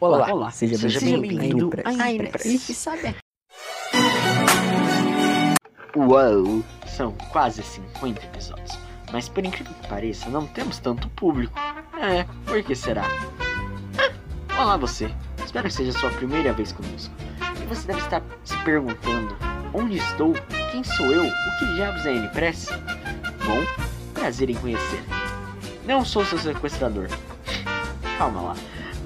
Olá, Olá, olá. Seja, seja bem-vindo bem-vindo à Impress. Impress. E sabe Uau! São quase 50 episódios. Mas por incrível que pareça, não temos tanto público. É, por que será? Ah, olá você! Espero que seja a sua primeira vez conosco. E você deve estar se perguntando: onde estou? Quem sou eu? O que diabos é a N-Press? Bom, prazer em conhecer. Não sou seu sequestrador. Calma lá.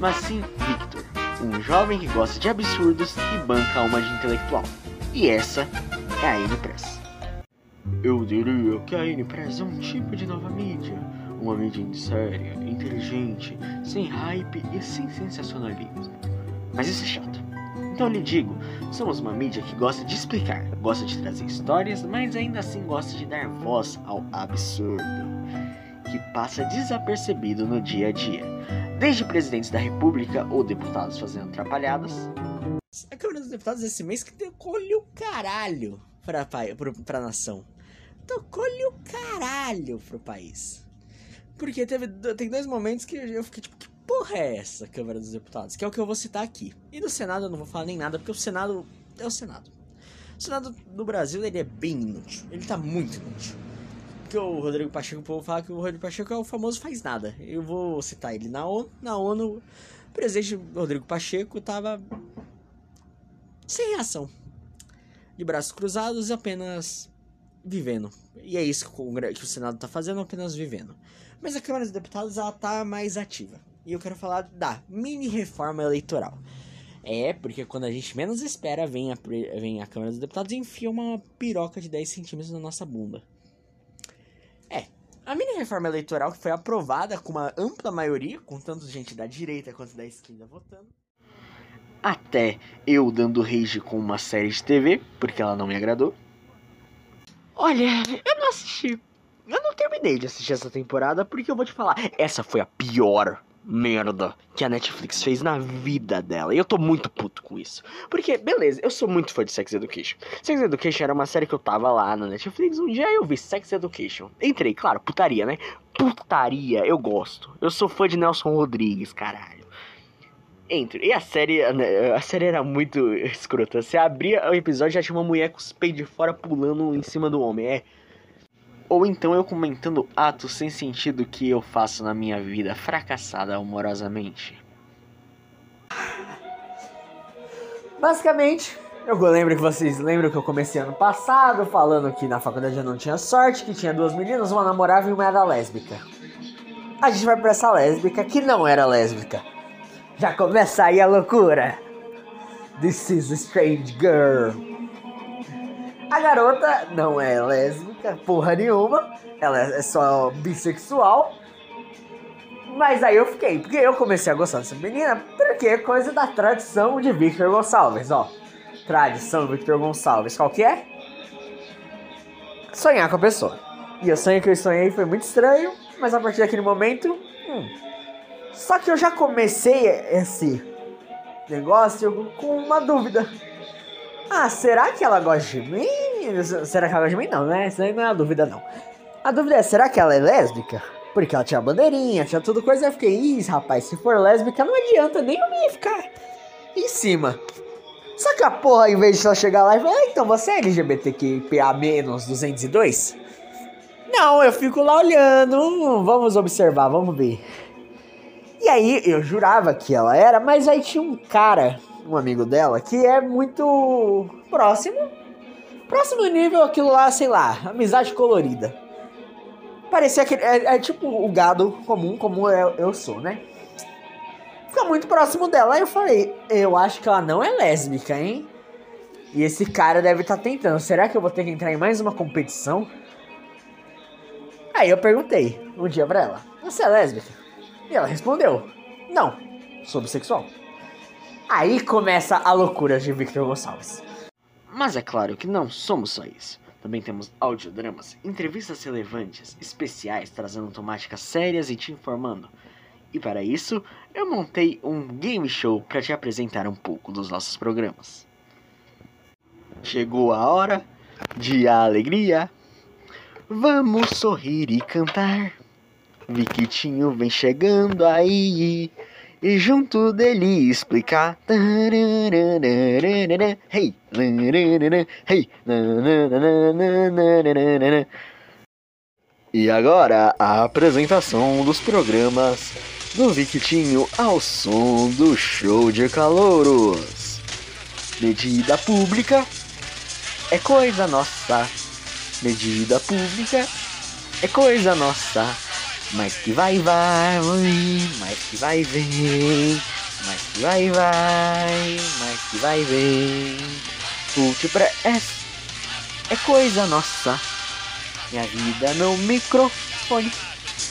Mas sim Victor, um jovem que gosta de absurdos e banca uma de intelectual. E essa é a N-Press. Eu diria que a N-Press é um tipo de nova mídia. Uma mídia séria, inteligente, sem hype e sem sensacionalismo. Mas isso é chato. Então lhe digo, somos uma mídia que gosta de explicar, gosta de trazer histórias, mas ainda assim gosta de dar voz ao absurdo, que passa desapercebido no dia a dia. Desde presidentes da república ou deputados fazendo atrapalhadas, A Câmara dos Deputados esse mês que tocou-lhe o caralho pra, pro- pra nação. Tocou-lhe o caralho pro país. Porque teve, tem dois momentos que eu fiquei tipo, que porra é essa Câmara dos Deputados? Que é o que eu vou citar aqui. E do Senado eu não vou falar nem nada, porque o Senado é o Senado. O Senado do Brasil, ele é bem inútil. Ele tá muito inútil. Porque o Rodrigo Pacheco, o povo fala que o Rodrigo Pacheco é o famoso faz nada. Eu vou citar ele na ONU. Na ONU, o presidente Rodrigo Pacheco tava sem reação. De braços cruzados e apenas vivendo. E é isso que o, que o Senado tá fazendo, apenas vivendo. Mas a Câmara dos Deputados, ela tá mais ativa. E eu quero falar da mini reforma eleitoral. É, porque quando a gente menos espera, vem a, vem a Câmara dos Deputados e enfia uma piroca de 10 centímetros na nossa bunda. A mini reforma eleitoral que foi aprovada com uma ampla maioria, com tanto gente da direita quanto da esquerda votando. até eu dando rage com uma série de TV, porque ela não me agradou. Olha, eu não assisti. Eu não terminei de assistir essa temporada, porque eu vou te falar, essa foi a pior merda que a Netflix fez na vida dela. E eu tô muito puto com isso. Porque, beleza, eu sou muito fã de Sex Education. Sex Education era uma série que eu tava lá na Netflix. Um dia eu vi Sex Education. Entrei, claro, putaria, né? Putaria, eu gosto. Eu sou fã de Nelson Rodrigues, caralho. Entro. E a série, a série era muito escrota. Você abria o episódio já tinha uma mulher com os peitos de fora pulando em cima do homem. É. Ou então eu comentando atos sem sentido que eu faço na minha vida fracassada amorosamente. Basicamente, eu lembro que vocês lembram que eu comecei ano passado falando que na faculdade eu não tinha sorte, que tinha duas meninas, uma namorava e uma era lésbica. A gente vai pra essa lésbica que não era lésbica. Já começa aí a loucura. This is a strange girl. A garota não é lésbica, porra nenhuma. Ela é só bissexual. Mas aí eu fiquei, porque eu comecei a gostar dessa menina, porque é coisa da tradição de Victor Gonçalves, ó. Tradição Victor Gonçalves, qual que é? Sonhar com a pessoa. E o sonho que eu sonhei foi muito estranho, mas a partir daquele momento. Hum. Só que eu já comecei esse negócio com uma dúvida. Ah, será que ela gosta de mim? Será que ela gosta de mim? Não, né? Isso aí não é a dúvida, não. A dúvida é, será que ela é lésbica? Porque ela tinha bandeirinha, tinha tudo coisa. Eu fiquei, ih, rapaz, se for lésbica, não adianta nem eu me ficar em cima. Só que a porra, em vez de ela chegar lá e falar, ah, então você é LGBTQIA menos 202? Não, eu fico lá olhando, vamos observar, vamos ver. E aí, eu jurava que ela era, mas aí tinha um cara, um amigo dela, que é muito próximo. Próximo nível, aquilo lá, sei lá, amizade colorida. Parecia que é, é tipo o gado comum, como eu, eu sou, né? Fica muito próximo dela. Aí eu falei, eu acho que ela não é lésbica, hein? E esse cara deve estar tentando. Será que eu vou ter que entrar em mais uma competição? Aí eu perguntei um dia pra ela: Você é lésbica? E ela respondeu: Não, sou bissexual. Aí começa a loucura de Victor Gonçalves. Mas é claro que não somos só isso. Também temos audiodramas, entrevistas relevantes, especiais trazendo temáticas sérias e te informando. E para isso, eu montei um game show para te apresentar um pouco dos nossos programas. Chegou a hora de alegria. Vamos sorrir e cantar. Viquitinho vem chegando aí. E junto dele explicar. Hey, hey, e agora a apresentação dos programas do Victinho ao som do show de calouros. Medida pública é coisa nossa. Medida pública é coisa nossa. Mas que vai, vai, mas que vai, vem. Mas que vai, vai, mas que vai, vem. Multipress é coisa nossa. Minha vida no microfone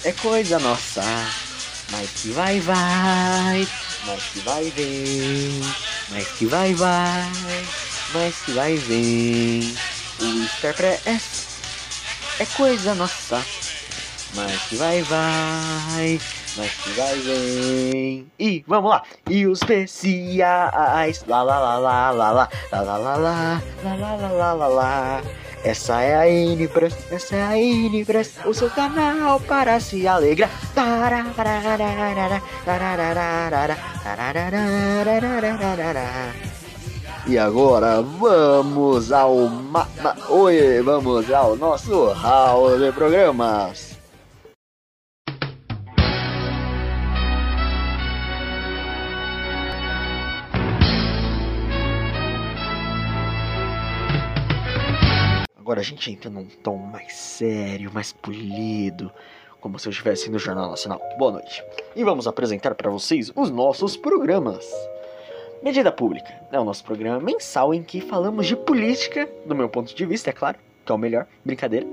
é coisa nossa. Mas que vai, vai, mas que vai, vem. Mas que vai, vai, mas que vai, vem. O Starpress é coisa nossa. Mas que vai, vai, mas que vai, vem. E vamos lá. E os especiais. Lá, lá, lá, lá, lá, lá, lá, lá, lá, lá, lá, lá, lá, lá, lá. Essa é a Inpress, essa é a Inpress, o seu canal para se alegrar. E agora vamos ao ma, ma, oi, vamos ao nosso hall de programas. Agora a gente entra num tom mais sério, mais polido, como se eu estivesse no Jornal Nacional. Boa noite. E vamos apresentar para vocês os nossos programas. Medida Pública é o nosso programa mensal em que falamos de política, do meu ponto de vista, é claro, que é o melhor, brincadeira.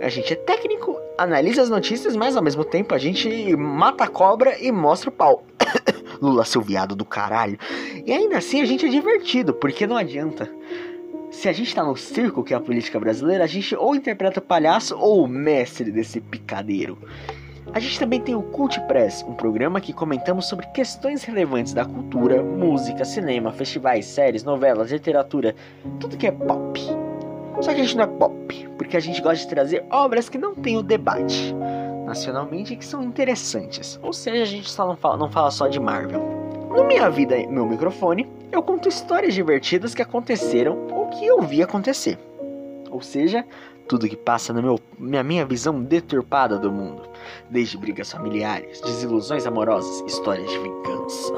A gente é técnico, analisa as notícias, mas ao mesmo tempo a gente mata a cobra e mostra o pau. Lula, seu viado do caralho. E ainda assim a gente é divertido, porque não adianta se a gente tá no circo, que é a política brasileira, a gente ou interpreta o palhaço ou o mestre desse picadeiro. A gente também tem o Cult Press, um programa que comentamos sobre questões relevantes da cultura, música, cinema, festivais, séries, novelas, literatura, tudo que é pop. Só que a gente não é pop, porque a gente gosta de trazer obras que não têm o debate nacionalmente e que são interessantes. Ou seja, a gente só não fala, não fala só de Marvel. No Minha Vida, Meu Microfone, eu conto histórias divertidas que aconteceram ou que eu vi acontecer. Ou seja, tudo que passa na, na minha visão deturpada do mundo. Desde brigas familiares, desilusões amorosas, histórias de vingança,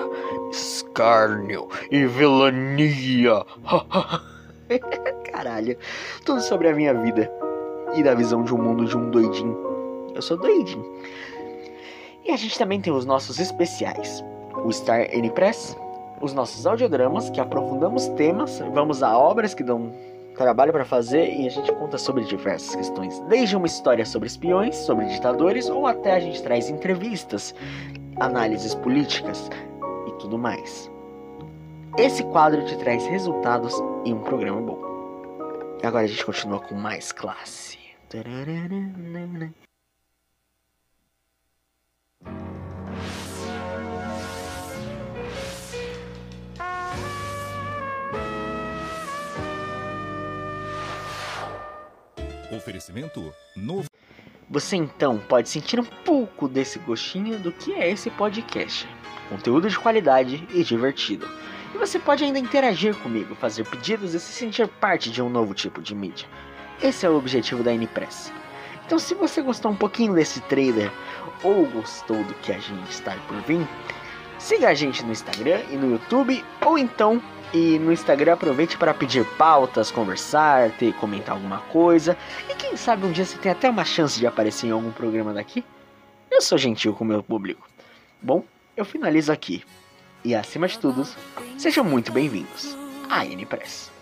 escárnio e vilania. Caralho, tudo sobre a minha vida e da visão de um mundo de um doidinho. Eu sou doidinho. E a gente também tem os nossos especiais o Star N Press, os nossos audiodramas que aprofundamos temas, vamos a obras que dão trabalho para fazer e a gente conta sobre diversas questões, desde uma história sobre espiões, sobre ditadores ou até a gente traz entrevistas, análises políticas e tudo mais. Esse quadro te traz resultados em um programa bom. E agora a gente continua com mais classe. Oferecimento novo. Você então pode sentir um pouco desse gostinho do que é esse podcast. Conteúdo de qualidade e divertido. E você pode ainda interagir comigo, fazer pedidos e se sentir parte de um novo tipo de mídia. Esse é o objetivo da Npress. Então, se você gostou um pouquinho desse trailer ou gostou do que a gente está por vir, siga a gente no Instagram e no YouTube ou então e no Instagram aproveite para pedir pautas, conversar, ter, comentar alguma coisa. E quem sabe um dia você tem até uma chance de aparecer em algum programa daqui. Eu sou gentil com o meu público. Bom, eu finalizo aqui. E acima de tudo, sejam muito bem-vindos à N Press.